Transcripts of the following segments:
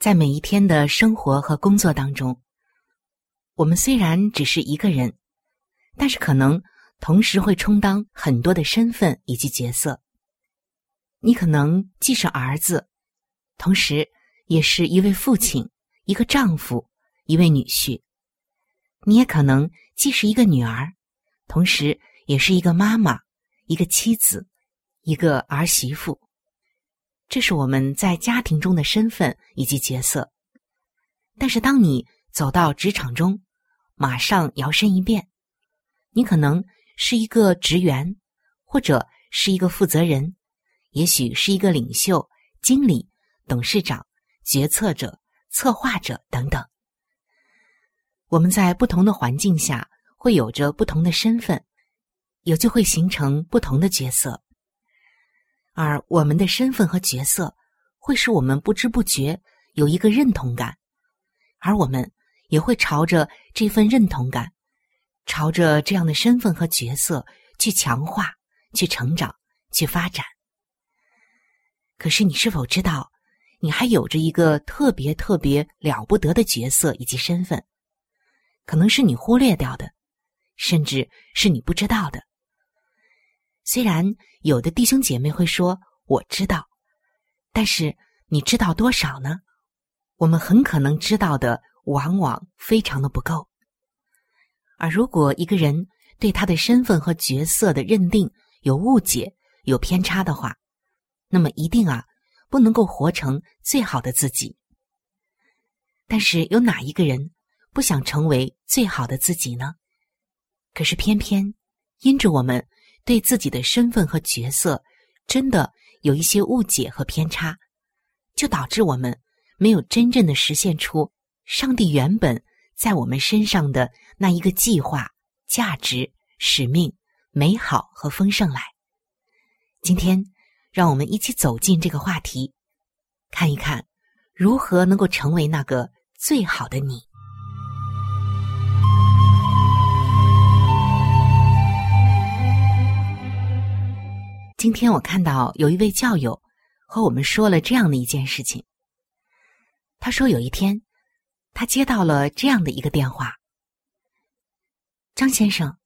在每一天的生活和工作当中，我们虽然只是一个人，但是可能。同时会充当很多的身份以及角色。你可能既是儿子，同时也是一位父亲、一个丈夫、一位女婿；你也可能既是一个女儿，同时也是一个妈妈、一个妻子、一个儿媳妇。这是我们在家庭中的身份以及角色。但是，当你走到职场中，马上摇身一变，你可能。是一个职员，或者是一个负责人，也许是一个领袖、经理、董事长、决策者、策划者等等。我们在不同的环境下会有着不同的身份，也就会形成不同的角色。而我们的身份和角色会使我们不知不觉有一个认同感，而我们也会朝着这份认同感。朝着这样的身份和角色去强化、去成长、去发展。可是，你是否知道，你还有着一个特别特别了不得的角色以及身份？可能是你忽略掉的，甚至是你不知道的。虽然有的弟兄姐妹会说“我知道”，但是你知道多少呢？我们很可能知道的，往往非常的不够。而如果一个人对他的身份和角色的认定有误解、有偏差的话，那么一定啊不能够活成最好的自己。但是有哪一个人不想成为最好的自己呢？可是偏偏因着我们对自己的身份和角色真的有一些误解和偏差，就导致我们没有真正的实现出上帝原本。在我们身上的那一个计划、价值、使命、美好和丰盛来。今天，让我们一起走进这个话题，看一看如何能够成为那个最好的你。今天我看到有一位教友和我们说了这样的一件事情。他说有一天。他接到了这样的一个电话：“张先生，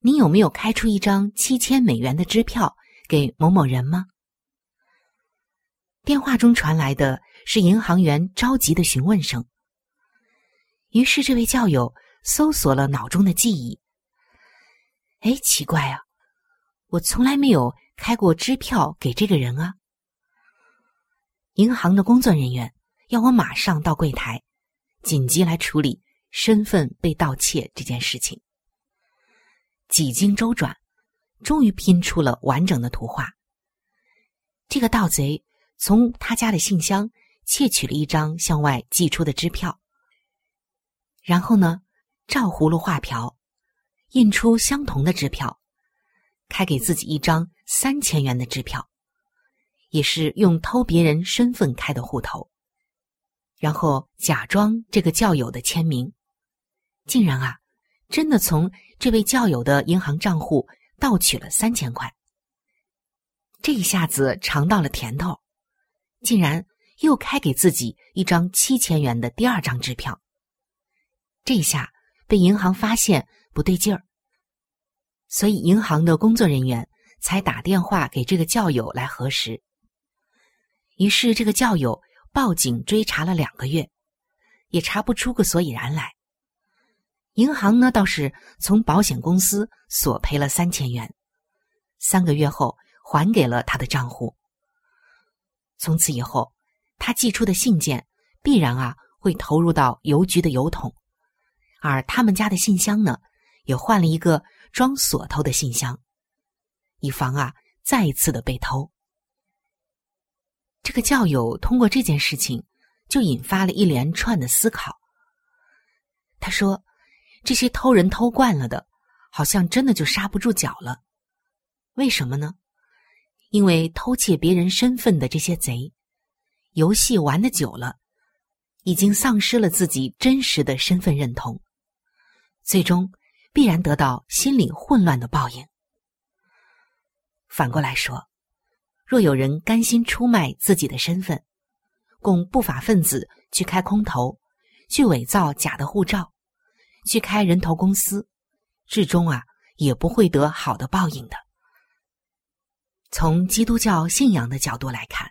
您有没有开出一张七千美元的支票给某某人吗？”电话中传来的是银行员着急的询问声。于是，这位教友搜索了脑中的记忆：“哎，奇怪啊，我从来没有开过支票给这个人啊！”银行的工作人员要我马上到柜台。紧急来处理身份被盗窃这件事情，几经周转，终于拼出了完整的图画。这个盗贼从他家的信箱窃取了一张向外寄出的支票，然后呢，照葫芦画瓢，印出相同的支票，开给自己一张三千元的支票，也是用偷别人身份开的户头。然后假装这个教友的签名，竟然啊，真的从这位教友的银行账户盗取了三千块。这一下子尝到了甜头，竟然又开给自己一张七千元的第二张支票。这下被银行发现不对劲儿，所以银行的工作人员才打电话给这个教友来核实。于是这个教友。报警追查了两个月，也查不出个所以然来。银行呢倒是从保险公司索赔了三千元，三个月后还给了他的账户。从此以后，他寄出的信件必然啊会投入到邮局的邮筒，而他们家的信箱呢也换了一个装锁头的信箱，以防啊再一次的被偷。这个教友通过这件事情，就引发了一连串的思考。他说：“这些偷人偷惯了的，好像真的就刹不住脚了。为什么呢？因为偷窃别人身份的这些贼，游戏玩的久了，已经丧失了自己真实的身份认同，最终必然得到心理混乱的报应。反过来说。”若有人甘心出卖自己的身份，供不法分子去开空头，去伪造假的护照，去开人头公司，至终啊也不会得好的报应的。从基督教信仰的角度来看，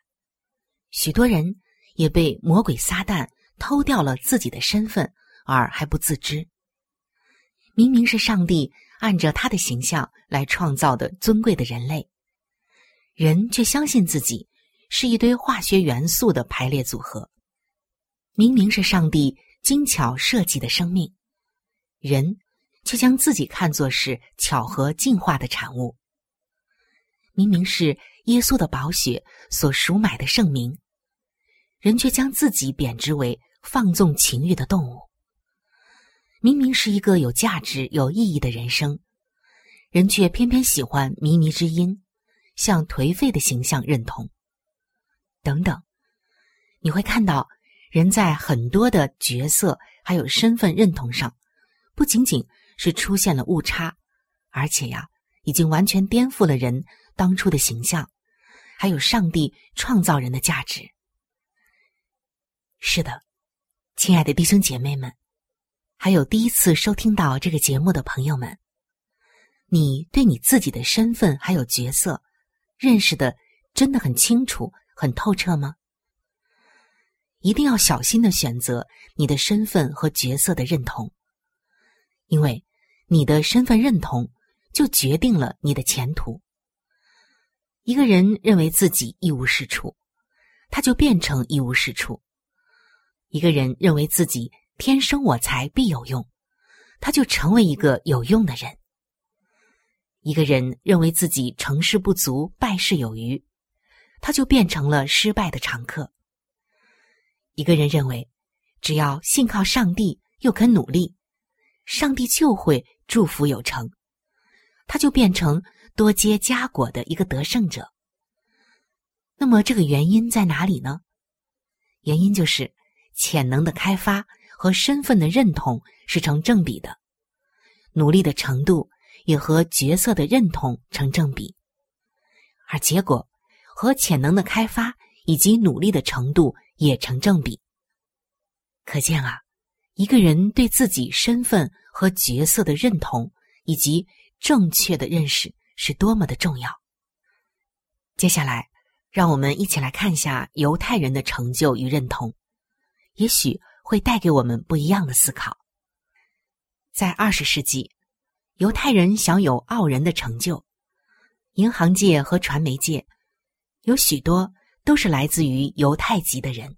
许多人也被魔鬼撒旦偷掉了自己的身份，而还不自知。明明是上帝按着他的形象来创造的尊贵的人类。人却相信自己是一堆化学元素的排列组合，明明是上帝精巧设计的生命，人却将自己看作是巧合进化的产物。明明是耶稣的宝血所赎买的圣名，人却将自己贬值为放纵情欲的动物。明明是一个有价值、有意义的人生，人却偏偏喜欢靡靡之音。向颓废的形象认同，等等，你会看到人在很多的角色还有身份认同上，不仅仅是出现了误差，而且呀，已经完全颠覆了人当初的形象，还有上帝创造人的价值。是的，亲爱的弟兄姐妹们，还有第一次收听到这个节目的朋友们，你对你自己的身份还有角色。认识的真的很清楚、很透彻吗？一定要小心的选择你的身份和角色的认同，因为你的身份认同就决定了你的前途。一个人认为自己一无是处，他就变成一无是处；一个人认为自己天生我材必有用，他就成为一个有用的人。一个人认为自己成事不足败事有余，他就变成了失败的常客。一个人认为只要信靠上帝又肯努力，上帝就会祝福有成，他就变成多结佳果的一个得胜者。那么这个原因在哪里呢？原因就是潜能的开发和身份的认同是成正比的，努力的程度。也和角色的认同成正比，而结果和潜能的开发以及努力的程度也成正比。可见啊，一个人对自己身份和角色的认同以及正确的认识是多么的重要。接下来，让我们一起来看一下犹太人的成就与认同，也许会带给我们不一样的思考。在二十世纪。犹太人享有傲人的成就，银行界和传媒界有许多都是来自于犹太籍的人。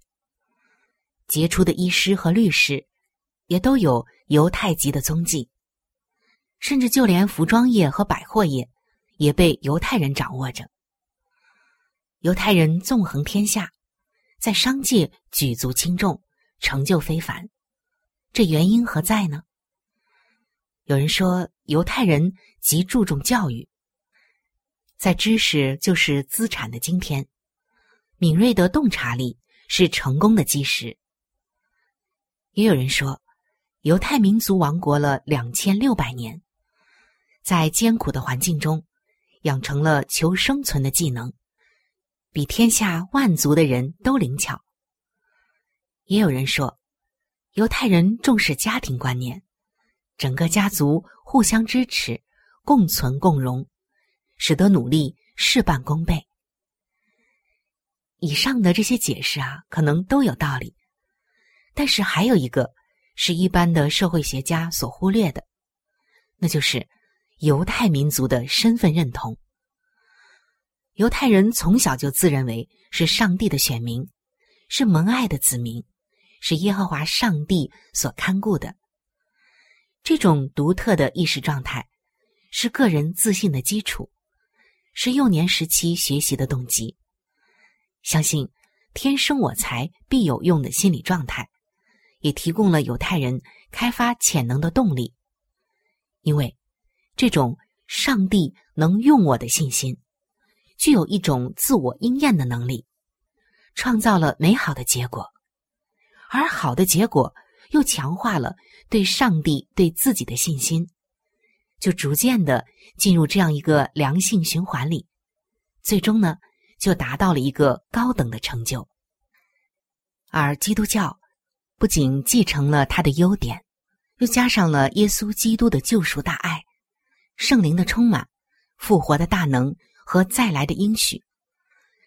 杰出的医师和律师也都有犹太籍的踪迹，甚至就连服装业和百货业也被犹太人掌握着。犹太人纵横天下，在商界举足轻重，成就非凡。这原因何在呢？有人说，犹太人极注重教育，在知识就是资产的今天，敏锐的洞察力是成功的基石。也有人说，犹太民族亡国了两千六百年，在艰苦的环境中，养成了求生存的技能，比天下万族的人都灵巧。也有人说，犹太人重视家庭观念，整个家族互相支持，共存共荣，使得努力事半功倍。以上的这些解释啊，可能都有道理，但是还有一个是一般的社会学家所忽略的，那就是犹太民族的身份认同。犹太人从小就自认为是上帝的选民，是蒙爱的子民。是耶和华上帝所看顾的，这种独特的意识状态，是个人自信的基础，是幼年时期学习的动机。相信“天生我材必有用”的心理状态，也提供了犹太人开发潜能的动力。因为这种上帝能用我的信心，具有一种自我应验的能力，创造了美好的结果。而好的结果又强化了对上帝对自己的信心，就逐渐的进入这样一个良性循环里，最终呢，就达到了一个高等的成就。而基督教不仅继承了他的优点，又加上了耶稣基督的救赎大爱、圣灵的充满、复活的大能和再来的应许，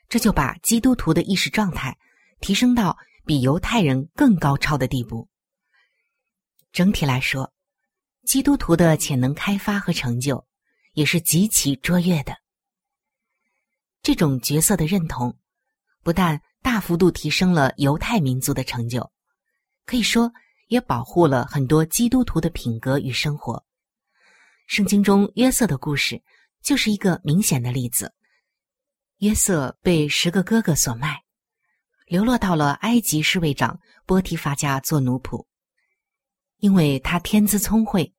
这就把基督徒的意识状态提升到。比犹太人更高超的地步。整体来说，基督徒的潜能开发和成就也是极其卓越的。这种角色的认同，不但大幅度提升了犹太民族的成就，可以说也保护了很多基督徒的品格与生活。圣经中约瑟的故事就是一个明显的例子。约瑟被十个哥哥所卖。流落到了埃及侍卫长波提法家做奴仆，因为他天资聪慧，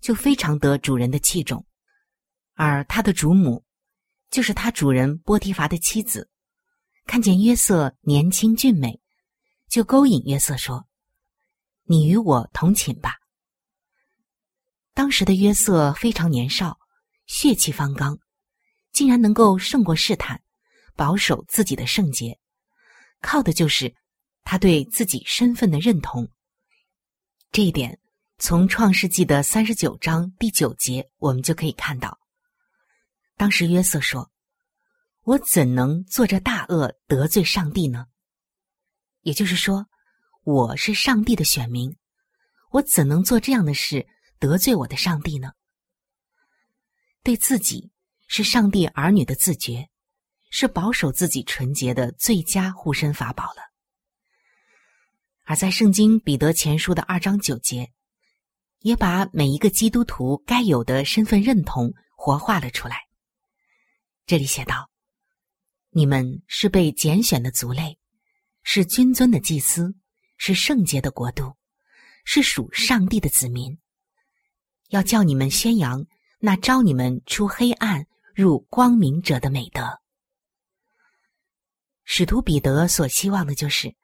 就非常得主人的器重。而他的主母，就是他主人波提法的妻子，看见约瑟年轻俊美，就勾引约瑟说：“你与我同寝吧。”当时的约瑟非常年少，血气方刚，竟然能够胜过试探，保守自己的圣洁。靠的就是他对自己身份的认同。这一点从创世纪的三十九章第九节我们就可以看到。当时约瑟说：“我怎能做这大恶得罪上帝呢？”也就是说，我是上帝的选民，我怎能做这样的事得罪我的上帝呢？对自己是上帝儿女的自觉。是保守自己纯洁的最佳护身法宝了。而在圣经彼得前书的二章九节，也把每一个基督徒该有的身份认同活化了出来。这里写道：“你们是被拣选的族类，是君尊的祭司，是圣洁的国度，是属上帝的子民。要叫你们宣扬那招你们出黑暗入光明者的美德。”使徒彼得所希望的就是，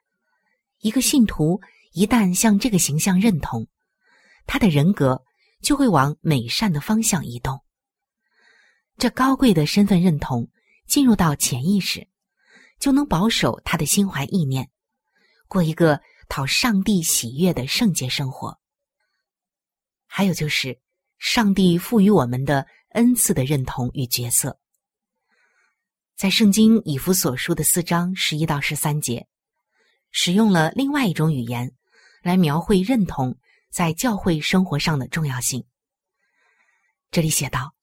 一个信徒一旦向这个形象认同，他的人格就会往美善的方向移动。这高贵的身份认同进入到潜意识，就能保守他的心怀意念，过一个讨上帝喜悦的圣洁生活。还有就是，上帝赋予我们的恩赐的认同与角色。在圣经以弗所书的四章十一到十三节，使用了另外一种语言来描绘认同在教会生活上的重要性。这里写道：“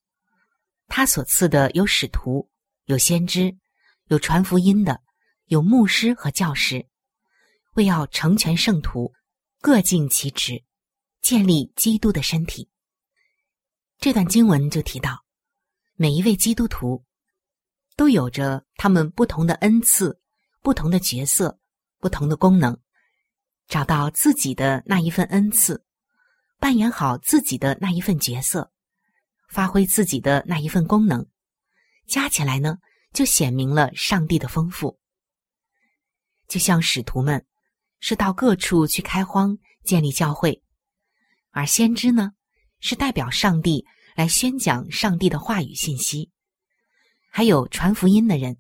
他所赐的有使徒，有先知，有传福音的，有牧师和教师，为要成全圣徒，各尽其职，建立基督的身体。”这段经文就提到，每一位基督徒。都有着他们不同的恩赐、不同的角色、不同的功能，找到自己的那一份恩赐，扮演好自己的那一份角色，发挥自己的那一份功能，加起来呢，就显明了上帝的丰富。就像使徒们是到各处去开荒、建立教会，而先知呢，是代表上帝来宣讲上帝的话语信息。还有传福音的人，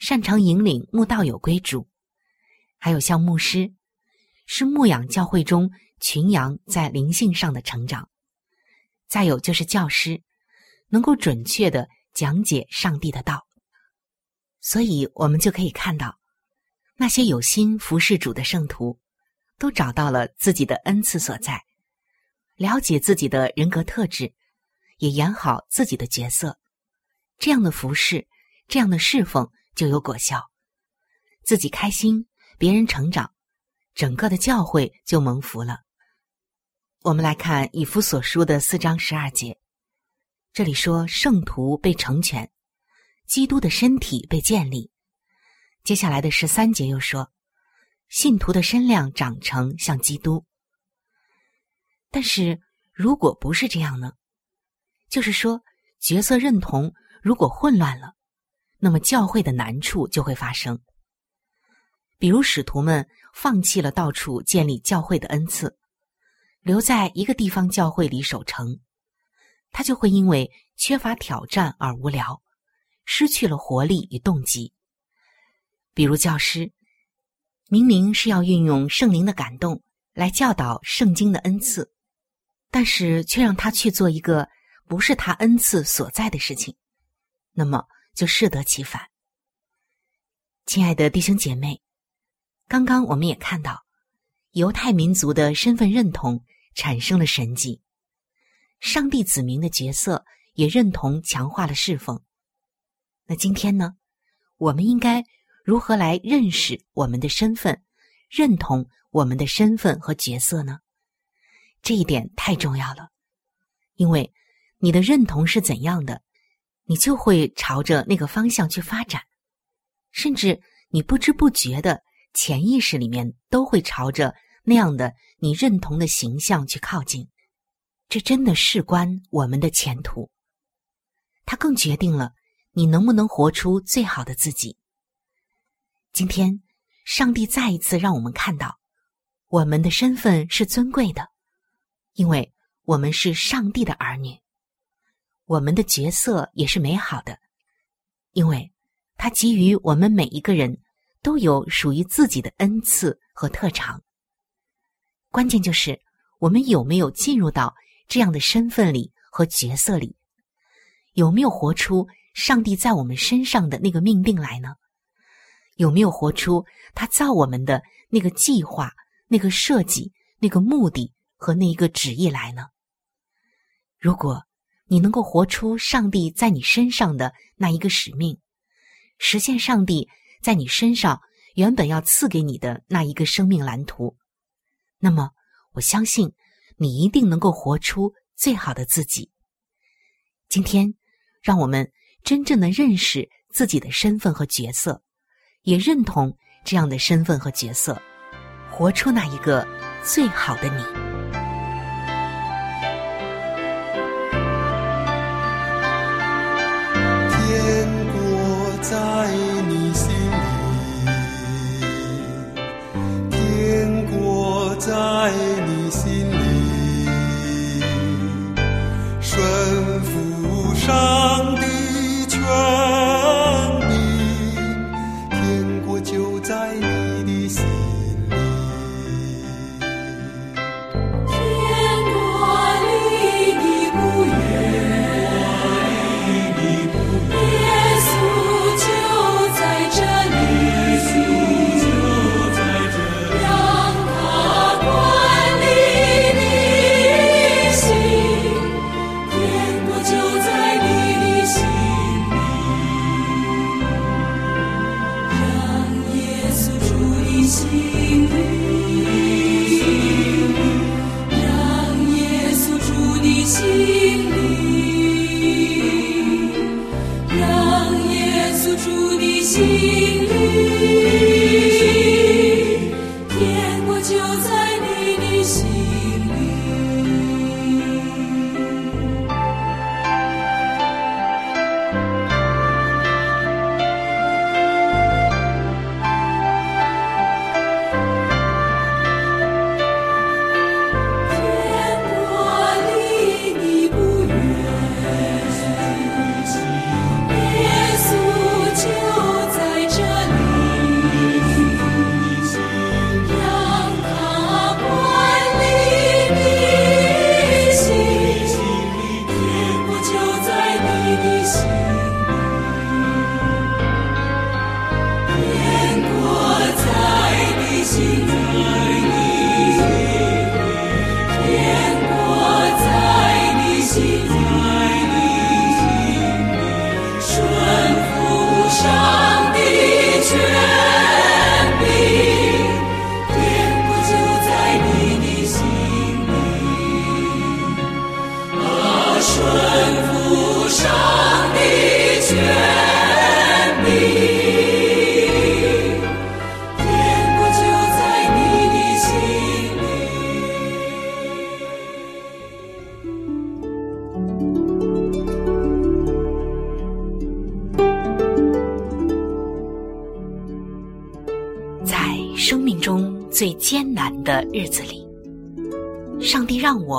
擅长引领牧道友归主；还有像牧师，是牧养教会中群羊在灵性上的成长；再有就是教师，能够准确的讲解上帝的道。所以，我们就可以看到，那些有心服侍主的圣徒，都找到了自己的恩赐所在，了解自己的人格特质，也演好自己的角色。这样的服侍，这样的侍奉就有果效，自己开心，别人成长，整个的教会就蒙福了。我们来看以弗所书的四章十二节，这里说圣徒被成全。基督的身体被建立，接下来的十三节又说，信徒的身量长成像基督。但是如果不是这样呢？就是说角色认同如果混乱了，那么教会的难处就会发生。比如使徒们放弃了到处建立教会的恩赐，留在一个地方教会里守城，他就会因为缺乏挑战而无聊。失去了活力与动机。比如教师，明明是要运用圣灵的感动来教导圣经的恩赐，但是却让他去做一个不是他恩赐所在的事情，那么就适得其反。亲爱的弟兄姐妹，刚刚我们也看到，犹太民族的身份认同产生了神迹，上帝子民的角色也认同强化了侍奉。那今天呢？我们应该如何来认识我们的身份，认同我们的身份和角色呢？这一点太重要了，因为你的认同是怎样的，你就会朝着那个方向去发展，甚至你不知不觉的潜意识里面都会朝着那样的你认同的形象去靠近。这真的事关我们的前途，它更决定了。你能不能活出最好的自己？今天，上帝再一次让我们看到，我们的身份是尊贵的，因为我们是上帝的儿女；我们的角色也是美好的，因为他给予我们每一个人都有属于自己的恩赐和特长。关键就是我们有没有进入到这样的身份里和角色里，有没有活出。上帝在我们身上的那个命定来呢？有没有活出他造我们的那个计划、那个设计、那个目的和那一个旨意来呢？如果你能够活出上帝在你身上的那一个使命，实现上帝在你身上原本要赐给你的那一个生命蓝图，那么我相信你一定能够活出最好的自己。今天，让我们。真正的认识自己的身份和角色，也认同这样的身份和角色，活出那一个最好的你。在你心住你心。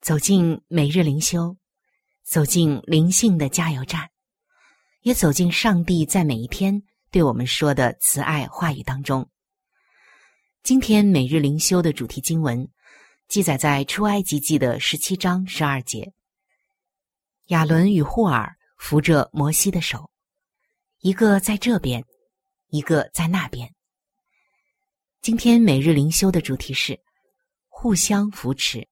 走进每日灵修，走进灵性的加油站。也走进上帝在每一天对我们说的慈爱话语当中。今天每日灵修的主题经文记载在出埃及记的十七章十二节。亚伦与霍尔扶着摩西的手，一个在这边，一个在那边。今天每日灵修的主题是互相扶持。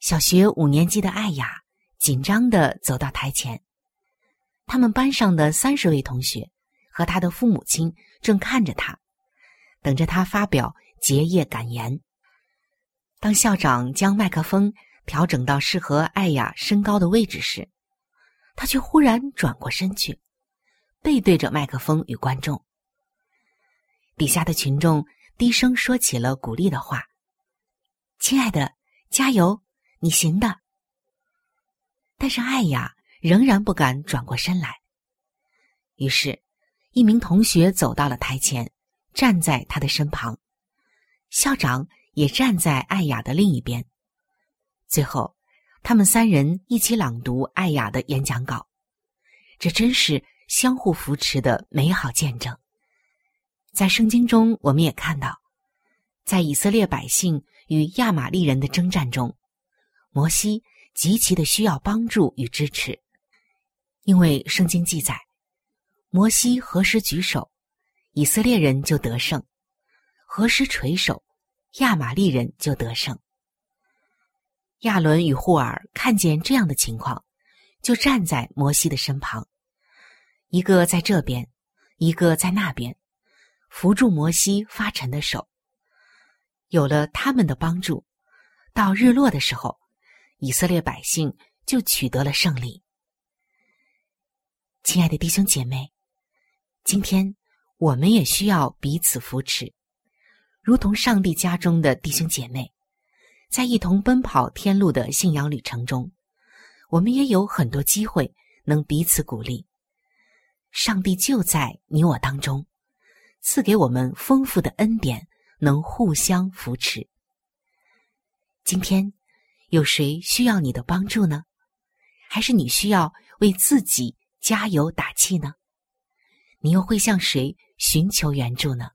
小学五年级的艾雅紧张的走到台前。他们班上的三十位同学和他的父母亲正看着他，等着他发表结业感言。当校长将麦克风调整到适合艾雅身高的位置时，他却忽然转过身去，背对着麦克风与观众。底下的群众低声说起了鼓励的话：“亲爱的，加油，你行的。”但是艾雅。仍然不敢转过身来。于是，一名同学走到了台前，站在他的身旁。校长也站在艾雅的另一边。最后，他们三人一起朗读艾雅的演讲稿。这真是相互扶持的美好见证。在圣经中，我们也看到，在以色列百姓与亚玛利人的征战中，摩西极其的需要帮助与支持。因为圣经记载，摩西何时举手，以色列人就得胜；何时垂手，亚玛利人就得胜。亚伦与霍尔看见这样的情况，就站在摩西的身旁，一个在这边，一个在那边，扶住摩西发沉的手。有了他们的帮助，到日落的时候，以色列百姓就取得了胜利。亲爱的弟兄姐妹，今天我们也需要彼此扶持，如同上帝家中的弟兄姐妹，在一同奔跑天路的信仰旅程中，我们也有很多机会能彼此鼓励。上帝就在你我当中，赐给我们丰富的恩典，能互相扶持。今天有谁需要你的帮助呢？还是你需要为自己？加油打气呢？你又会向谁寻求援助呢？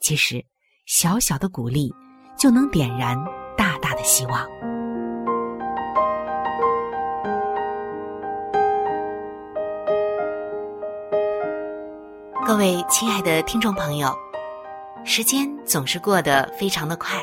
其实，小小的鼓励就能点燃大大的希望。各位亲爱的听众朋友，时间总是过得非常的快，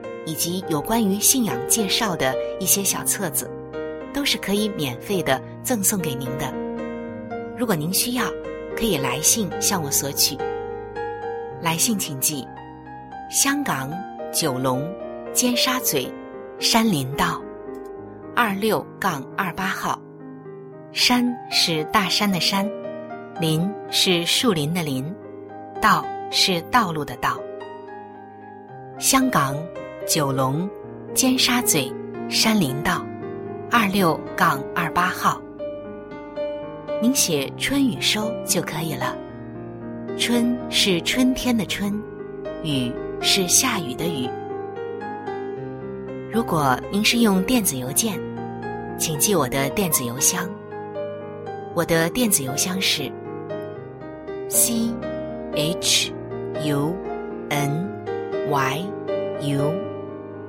以及有关于信仰介绍的一些小册子。都是可以免费的赠送给您的。如果您需要，可以来信向我索取。来信请寄：香港九龙尖沙咀山林道二六杠二八号。山是大山的山，林是树林的林，道是道路的道。香港九龙尖沙咀山林道二六杠二八号。您写“春雨收”就可以了。春是春天的春，雨是下雨的雨。如果您是用电子邮件，请记我的电子邮箱。我的电子邮箱是 c h u n y u，